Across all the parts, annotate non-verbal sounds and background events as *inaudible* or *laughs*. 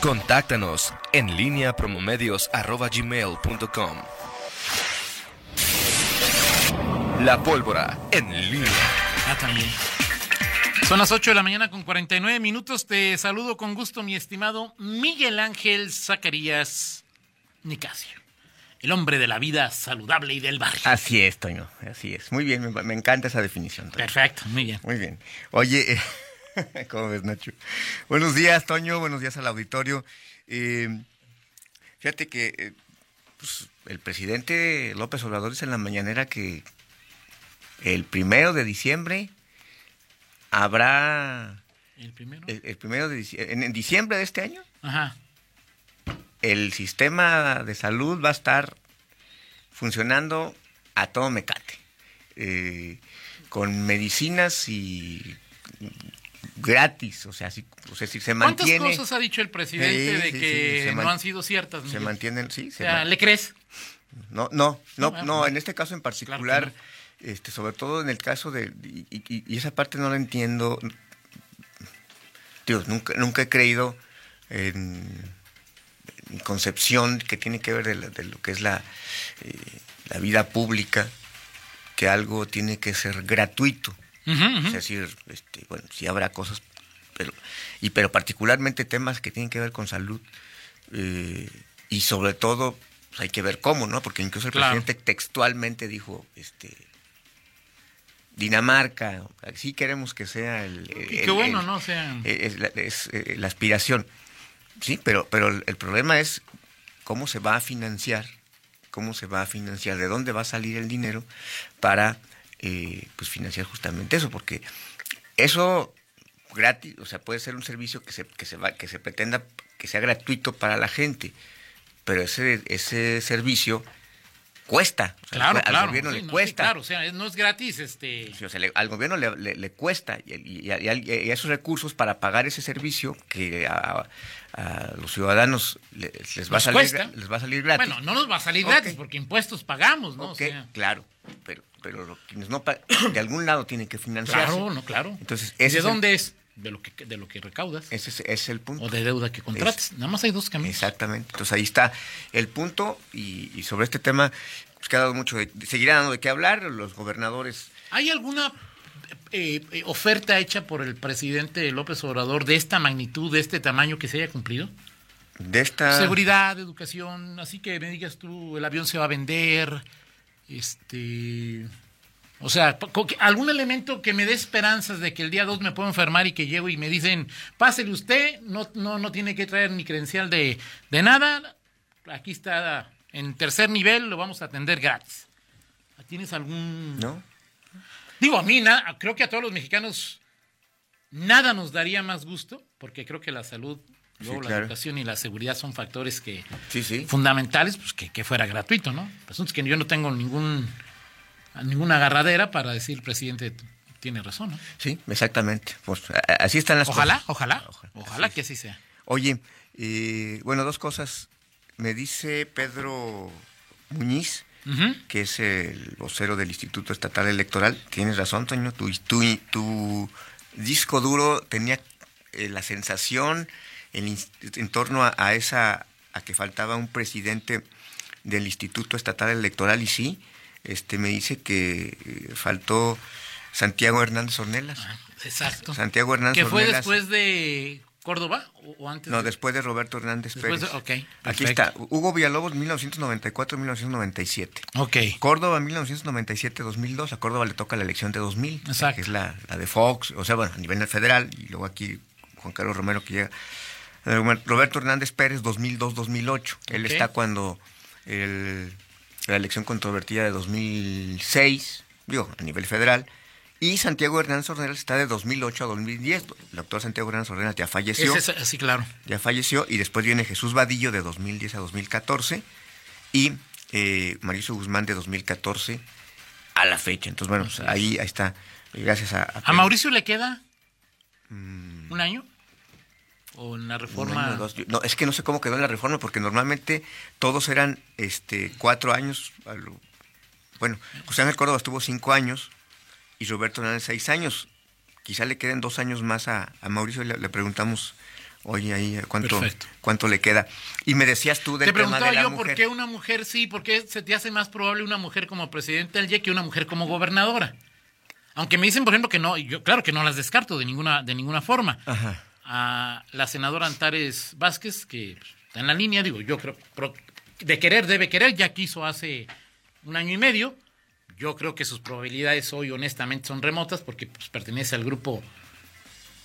Contáctanos en línea promomedios.com. La pólvora en línea. Ah, también. Son las 8 de la mañana con 49 minutos. Te saludo con gusto, mi estimado Miguel Ángel Zacarías Nicasio. El hombre de la vida saludable y del barrio. Así es, Toño, así es. Muy bien, me, me encanta esa definición. Toño. Perfecto, muy bien. Muy bien. Oye, eh, *laughs* ¿cómo ves, Nacho? Buenos días, Toño, buenos días al auditorio. Eh, fíjate que eh, pues, el presidente López Obrador dice en la mañanera que el primero de diciembre habrá... ¿El primero? El, el primero de diciembre, en, en diciembre de este año, Ajá. el sistema de salud va a estar funcionando a todo mecate, eh, con medicinas y gratis, o sea, si, o sea, si se ¿Cuántas mantiene... cosas ha dicho el presidente Sí, de sí, que sí, no han sido ciertas? Se mantienen, sí, O se sea, man- ¿le crees? No, no, no, No, no, en este caso en Claro particular, este, sobre todo en el caso de, y, y- y esa parte no la entiendo, Dios, nunca, nunca he creído en, mi concepción que tiene que ver de, la- de lo que es la, eh, la vida pública, que algo tiene que ser gratuito. Es decir, este, bueno, sí habrá cosas, pero, y, pero particularmente temas que tienen que ver con salud. eh, y sobre todo, pues, hay que ver cómo, ¿no? Porque incluso el Claro. presidente textualmente dijo, este, Dinamarca, sí queremos que sea el... Y el- qué bueno, el- ¿no? O sea, es, eh, la aspiración. Sí, pero, pero el, el problema es cómo se va a financiar, cómo se va a financiar, de dónde va a salir el dinero para eh, pues financiar justamente eso, porque eso gratis, o sea, puede ser un servicio que se, que se va, que se pretenda que sea gratuito para la gente, pero ese, ese servicio cuesta. O sea, claro, al claro. gobierno sí, le no, sí, cuesta. claro, o sea, no es gratis, este... Sí, o sea, le- al gobierno le, le- le cuesta y, y- y a, y a- y a esos recursos para pagar ese servicio que a, a los ciudadanos le- les, va a salir, cuesta. les va a salir gratis. Bueno, no nos va a salir Ok. gratis porque impuestos pagamos, ¿no? O Ok, sea, claro, pero, pero quienes no pa- *coughs* de algún lado tienen que financiarse. claro, no, claro. Entonces, ¿Y ese ¿De es el- dónde es? De lo que, de lo que recaudas. Ese es, el punto. O de deuda que contrates. Nada más hay dos caminos. Exactamente. Entonces ahí está el punto y, y sobre este tema pues, que ha dado mucho de, seguirá dando de qué hablar. Los gobernadores ¿Hay alguna eh, eh, oferta hecha por el presidente López Obrador de esta magnitud, de este tamaño que se haya cumplido? de esta... Seguridad, educación, así que me digas tú, el avión se va a vender, este... O sea, algún elemento que me dé esperanzas de que el día 2 me puedo enfermar y que llego y me dicen, pásele usted, no, no, no tiene que traer ni credencial de, de nada, aquí está en tercer nivel, lo vamos a atender gratis. ¿Tienes algún...? ¿No? Digo, a mí, na- creo que a todos los mexicanos nada nos daría más gusto, porque creo que la salud, luego la claro. educación y la seguridad son factores que Sí, sí. fundamentales, pues que, que fuera gratuito, ¿no? El asunto es que yo no tengo ningún ninguna agarradera para decir el presidente tiene razón, ¿no? Sí, exactamente. Pues así están las Ojalá, cosas. ojalá, Ojalá, ojalá así que así sea. Oye, eh, bueno, dos cosas. Me dice Pedro Muñiz, que es el vocero del Instituto Estatal Electoral. Tienes razón, Toño. Tu, tu, tu disco duro tenía eh, la sensación en, en torno a, a esa a que faltaba un presidente del Instituto Estatal Electoral y sí, este me dice que eh, faltó Santiago Hernández Ornelas. Exacto. Santiago Hernández ¿Que fue Ornelas. después de Córdoba o, antes? No, de- después de Roberto Hernández Después Pérez. de- ok, Aquí está. Hugo Villalobos, 1994-1997. Ok. Córdoba, 1997-2002. A Córdoba le toca la elección de 2000, Exacto. que es la, la de Fox. O sea, bueno, a nivel federal. Y luego aquí Juan Carlos Romero que llega. Eh, Roberto Hernández Pérez, 2002-2008. Él Ok. está cuando el- la elección controvertida de 2006, digo, a nivel federal. Y Santiago Hernández Ornelas está de 2008 a 2010. El doctor Santiago Hernández Ornelas ya falleció Ese es así, claro. ya falleció, y después viene Jesús Vadillo de 2010 a 2014 y eh, Mauricio Guzmán de 2014 a la fecha. Entonces, bueno, pues, ahí, ahí está. Gracias a... ¿A Mauricio le queda un año? ¿O en la reforma? año, dos. Yo- No, es que no sé cómo quedó en la reforma, porque normalmente todos eran este cuatro años. Bueno, José Ángel Córdoba estuvo cinco años y Roberto Hernández seis años. Quizá le queden dos años más a, a Mauricio, le, le preguntamos Oye, ahí, ¿cuánto, Perfecto. ¿cuánto le queda? Y me decías tú del Te tema preguntaba de la yo mujer. por qué una mujer sí, por qué se te hace más probable una mujer como presidente del YE que una mujer como gobernadora. Aunque me dicen, por ejemplo, que no, yo claro que no las descarto de ninguna, de ninguna forma. Ajá. A la senadora Antares Vázquez, que está en la línea, digo, yo creo, de querer debe querer, ya quiso hace un año y medio. Yo creo que sus probabilidades hoy, honestamente, son remotas porque pues, pertenece al grupo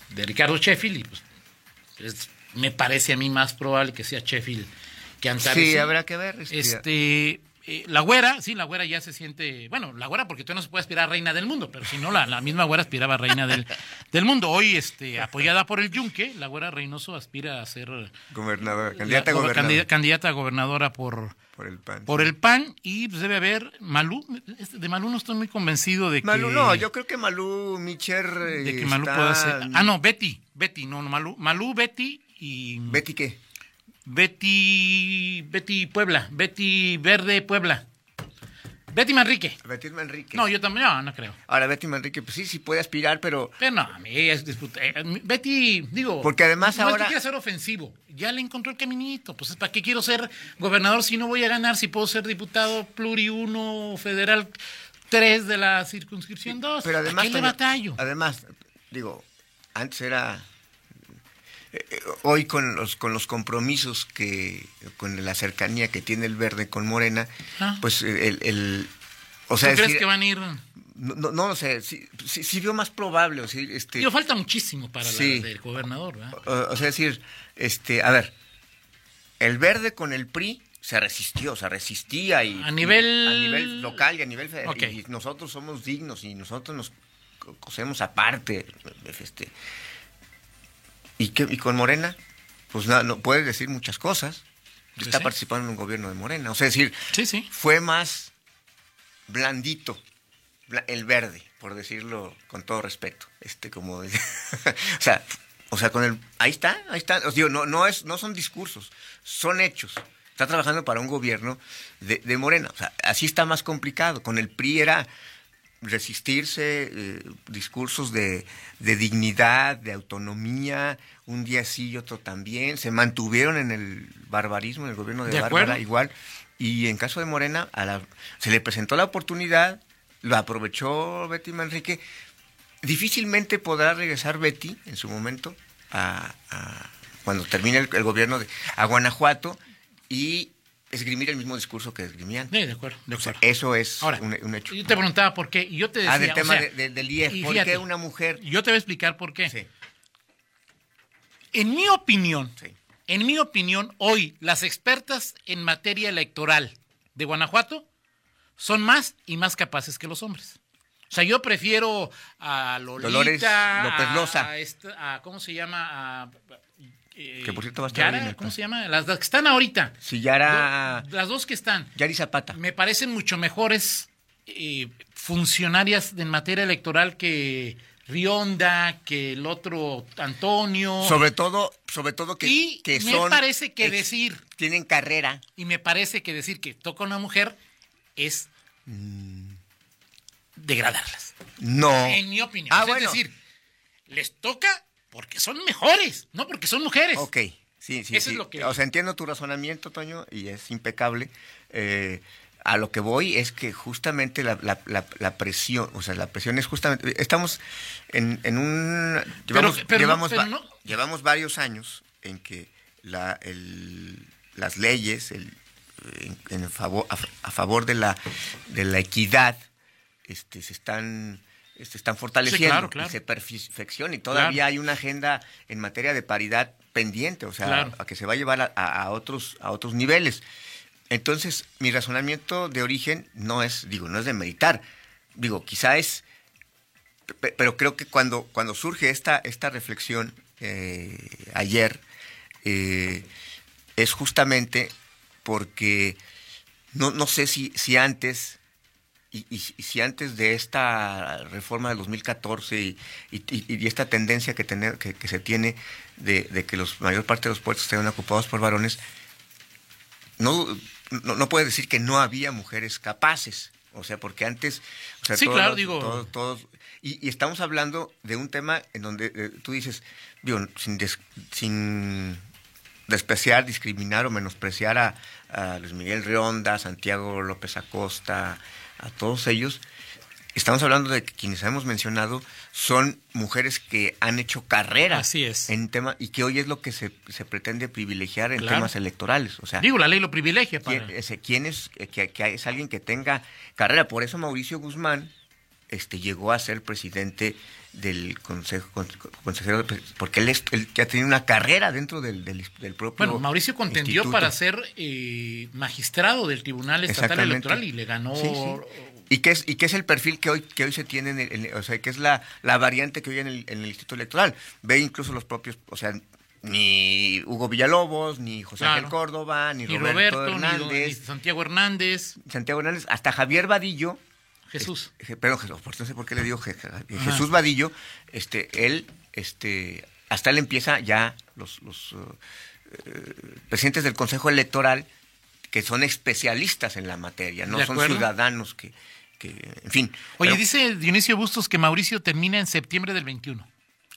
de Ricardo Sheffield y pues es- me parece a mí más probable que sea Sheffield que Antares. Sí, habrá que ver. este, Este, eh, la güera, sí, la güera ya se siente, bueno, la güera porque tú no se puede aspirar a reina del mundo, pero si no, la, la misma güera aspiraba a reina del, del mundo. Hoy, este, apoyada por el Yunque, la güera Reynoso aspira a ser Gobernadora, candidata a gobernadora. candida- candidata a gobernadora por, Por el PAN. por el PAN y pues, debe haber Malú. Este, De Malú no estoy muy convencido de que... Malú, no, yo creo que Malú Micher. eh, de que Malú está- pueda ser... Ah, no, Betty, Betty, no, no, Malú, Malú, Betty y... ¿Betty qué? Betty, Betty Puebla, Betty Verde Puebla. Betty Manrique. Betty Manrique. No, yo también, no, no creo. Ahora, Betty Manrique, pues sí, sí puede aspirar, pero Pero no, a mí es disputa. eh, Betty, digo. Porque además no ahora- que quiera ser ofensivo. Ya le encontró el caminito. Pues, ¿para qué quiero ser gobernador si no voy a ganar? Si puedo ser diputado pluri uno, federal 3 de la circunscripción 2. Pero además, ¿A qué le batallo? además, digo, antes era hoy con los con los compromisos que con la cercanía que tiene el verde con Morena, Ah. pues eh, el, el- o ¿Tú sea, es crees decir, que van a ir? no, no, no lo sé, sí, sí, sí veo más probable, o sea, este Digo, falta muchísimo para Sí. la del gobernador, ¿verdad? o, o sea, decir, este, a ver, el verde con el PRI se resistió, se resistía y A nivel- a nivel local y a nivel federal Ok. y nosotros somos dignos y nosotros nos co- cosemos aparte, este, y con Morena, pues no, no puedes decir muchas cosas. Pues Está sí. participando en un gobierno de Morena, o sea, es decir, Sí, sí. fue más blandito bla- el verde, por decirlo con todo respeto. Este como *laughs* o sea, o sea, con el ahí está, ahí está, os digo, no no es no son discursos, son hechos. Está trabajando para un gobierno de, de Morena, o sea, así está más complicado. Con el PRI era resistirse, eh, discursos de, de dignidad, de autonomía, un día sí y otro también, se mantuvieron en el barbarismo, en el gobierno de, De Bárbara acuerdo. igual, y en caso de Morena, a la- se le presentó la oportunidad, lo aprovechó Betty Manrique, difícilmente podrá regresar Betty en su momento a, a- cuando termine el, el gobierno de, a Guanajuato y esgrimir el mismo discurso que esgrimían. Sí, de acuerdo, de O sea, acuerdo. eso es Ahora, un, un hecho. Yo te preguntaba por qué, y yo te decía... ah, del o tema sea, de- de- del IEF. ¿Por fíjate, qué una mujer? Yo te voy a explicar por qué. Sí, En mi opinión, sí. en mi opinión, hoy las expertas en materia electoral de Guanajuato son más y más capaces que los hombres. O sea, yo prefiero a Lolita, Dolores López Loza. a esta- a- ¿cómo se llama? A, eh, Que por cierto va a estar Yara, ¿Cómo se llama? Las, las que están ahorita. Si ya era Do- las dos que están. Yari Zapata. Me parecen mucho mejores eh, funcionarias en materia electoral que Rionda, que el otro Antonio. Sobre todo, sobre todo que, y que me parece que ex- decir, tienen carrera. y me parece que decir que toca una mujer es Mm. Degradarlas. No. En mi opinión. Ah, es bueno. decir, les toca porque son mejores, no porque son mujeres. Ok, sí, sí. Eso sí. es lo que- O sea, entiendo tu razonamiento, Toño, y es impecable. Eh, a lo que voy es que justamente la, la- la- la presión, o sea, la presión es justamente, estamos en, en un, llevamos, pero llevamos, pero va- no- llevamos varios años en que la, el- las leyes el, en, en favor, a, a favor de la, de la equidad este, se están se están fortaleciendo claro, claro. y se perfeccionan y todavía Claro. hay una agenda en materia de paridad pendiente, o sea, a que se va a llevar a, otros a otros niveles. Entonces, mi razonamiento de origen no es, digo, no es de meditar. Digo, quizá es, pe- pero creo que cuando, cuando surge esta, esta reflexión eh, ayer, eh, es justamente porque no, no sé si, si antes, y, y- y si antes de esta reforma del 2014 y, y- y esta tendencia que, tener, que, que se tiene de, de que la mayor parte de los puestos estén ocupados por varones, no, no, no puede decir que no había mujeres capaces. O sea, porque antes... O sea, Sí, todos claro, los- digo- todos- todos- y, estamos hablando de un tema en donde eh, tú dices, digo, sin, des- sin despreciar, discriminar o menospreciar a, a Luis Miguel Rionda, Santiago López Acosta, a todos ellos, estamos hablando de que quienes hemos mencionado son mujeres que han hecho carrera Así es. en tema y que hoy es lo que se, se pretende privilegiar en Claro. temas electorales. O sea, Digo, la ley lo privilegia para... ¿quién, ese- quién es, que, que es alguien que tenga carrera? Por eso Mauricio Guzmán este, llegó a ser presidente del consejo, con- consejero, porque él, es, él ya tiene una carrera dentro del, del, del propio Bueno, Mauricio contendió instituto. para ser eh, magistrado del Tribunal Estatal. Electoral y le ganó... Sí, sí. ¿Y qué es, y qué es el perfil que hoy, que hoy se tiene, en el- en o sea, que es la, la variante que hoy en el, en el Instituto Electoral? Ve incluso los propios, o sea, ni Hugo Villalobos, ni José Claro. Ángel Córdoba, ni, Ni Roberto, Roberto, ni, Hernández, Santiago Hernández, Santiago Hernández, hasta Javier Vadillo, Jesús. Je- Pero Jesús, por no sé por qué le digo Je- Je- Jesús Vadillo, este, él, este, hasta él empieza ya los, los uh, eh, presidentes del Consejo Electoral que son especialistas en la materia, no son ciudadanos que, que, en fin. Oye, pero- dice Dionisio Bustos que Mauricio termina en septiembre del 21.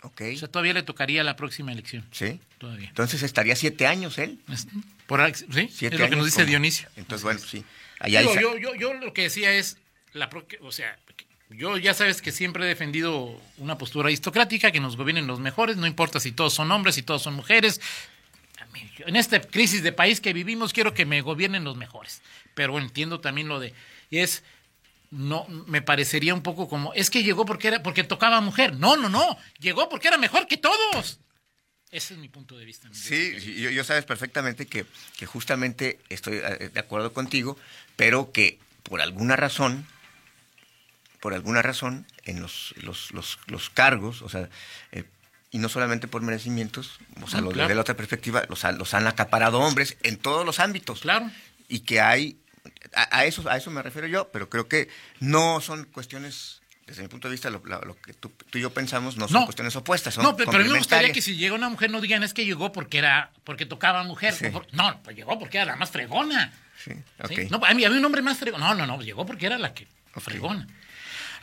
Ok, O sea, todavía le tocaría la próxima elección. sí. Todavía. Entonces estaría siete años él. Es- Por, ¿sí? Siete es lo que años nos dice Dionisio. Entonces, bueno, sí. Allá Digo, hay sa- yo, yo, yo lo que decía es, la o sea, yo ya sabes que siempre he defendido una postura aristocrática, que nos gobiernen los mejores, no importa si todos son hombres, si todos son mujeres. En esta crisis de país que vivimos, quiero que me gobiernen los mejores. Pero entiendo también lo de, y es, no, me parecería un poco como, es que llegó porque era, porque tocaba mujer. No, no, no, llegó porque era mejor que todos. Ese es mi punto de vista. Sí, sí, yo, yo sabes perfectamente que, que justamente estoy eh, de acuerdo contigo, pero que por alguna razón, por alguna razón, en los, los, los, los cargos, o sea, eh, y no solamente por merecimientos, o sea, Ah, lo claro. de la otra perspectiva, los, los han acaparado hombres en todos los ámbitos. Claro. Y que hay, a, a eso, a eso me refiero yo, pero creo que no son cuestiones, desde mi punto de vista, lo, que tú, tú y yo pensamos, no son No. cuestiones opuestas, son No, pero, pero a mí me gustaría que si llega una mujer no digan es que llegó porque era porque tocaba mujer. Sí. o por- no, pues llegó porque era la más fregona. Sí, ¿sí? ok. No, a mí había un hombre más fregón. No, no, no, llegó porque era la que fregona.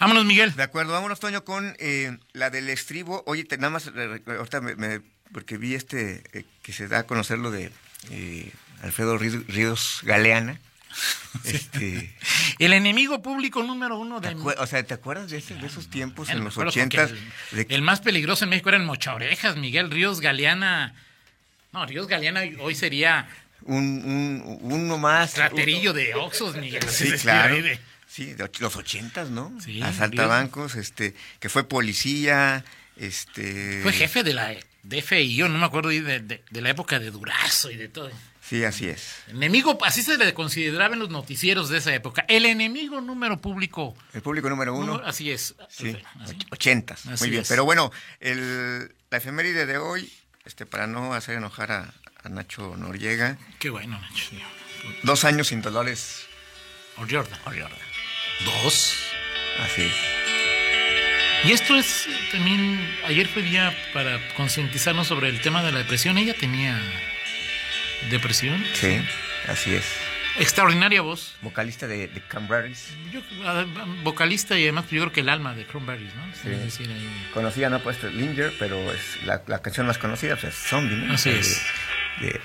Vámonos, Miguel. De acuerdo, vámonos, Toño, con eh, la del estribo. Oye, te- nada más, ahorita me, me- porque vi este, eh, que se da a conocer lo de eh, Alfredo Rí- Ríos Galeana. *laughs* Este, El enemigo público número uno ¿te de o sea, ¿te acuerdas de, ese- de esos tiempos en los ochentas? El, de que- el más peligroso en México era el Mocha Orejas, Miguel Ríos Galeana. No, Ríos Galeana hoy sería un, un- uno más. raterillo de Oxos, Miguel. Sí, claro. de- Sí, de los ochentas, ¿no? Sí, Asalta Ríos. bancos, este, que fue policía, este... Fue jefe de la DFI, yo no me acuerdo de, de- de la época de Durazo y de todo. Sí, así es. Enemigo, así se le consideraba en los noticieros de esa época. El enemigo número público. El público número uno. número- así es. Sí, Así. och- ochentas. Así Muy bien. es. Pero bueno, el, la efeméride de hoy, este, para no hacer enojar a, a Nacho Noriega, Qué bueno, Nacho. dos años sin Dolores O Jordan. O'Riordan. Dos. Así es. Y esto es también, ayer fue día para concientizarnos sobre el tema de la depresión. Ella tenía depresión. Sí, así es. Extraordinaria voz. Vocalista de, de Cranberries. Yo, ah, vocalista y además yo creo que el alma de Cranberries, ¿no? Sí. Es decir, ahí- Conocida, no pues Linger, pero es la, la canción más conocida, pues es Zombie, ¿no? Así es. De, de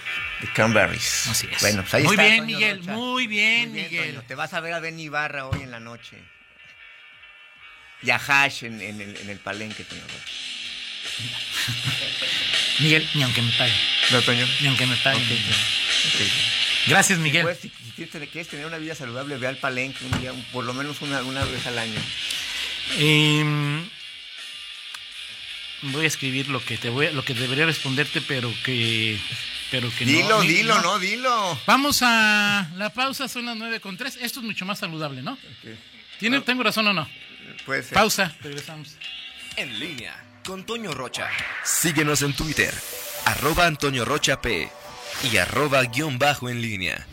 Cranberries. Así es. Bueno, pues ahí Muy está, bien, Miguel, muy bien, Muy Miguel. Te vas a ver a Ben Ibarra hoy en la noche. Y a Hash en, en el, en el palenque, Rocha. *laughs* Miguel, ni aunque me pague. No, Toño. Ni aunque me pague. Ok. Gracias, Miguel. Pues, si, quieres, tener- una vida saludable, ve al palenque un día, por lo menos una, una vez al año. Em, voy a escribir lo que te voy lo que debería responderte, pero que pero que no. Dilo, Ni- dilo, no, dilo. Vamos a la pausa, son las 9 con 3. Esto es mucho más saludable, ¿no? ¿Tiene, ¿Tengo razón o no? Puede ser. Pausa, regresamos. En línea con Toño Rocha. Síguenos en Twitter, arroba Antonio Rocha P y arroba guion bajo en línea.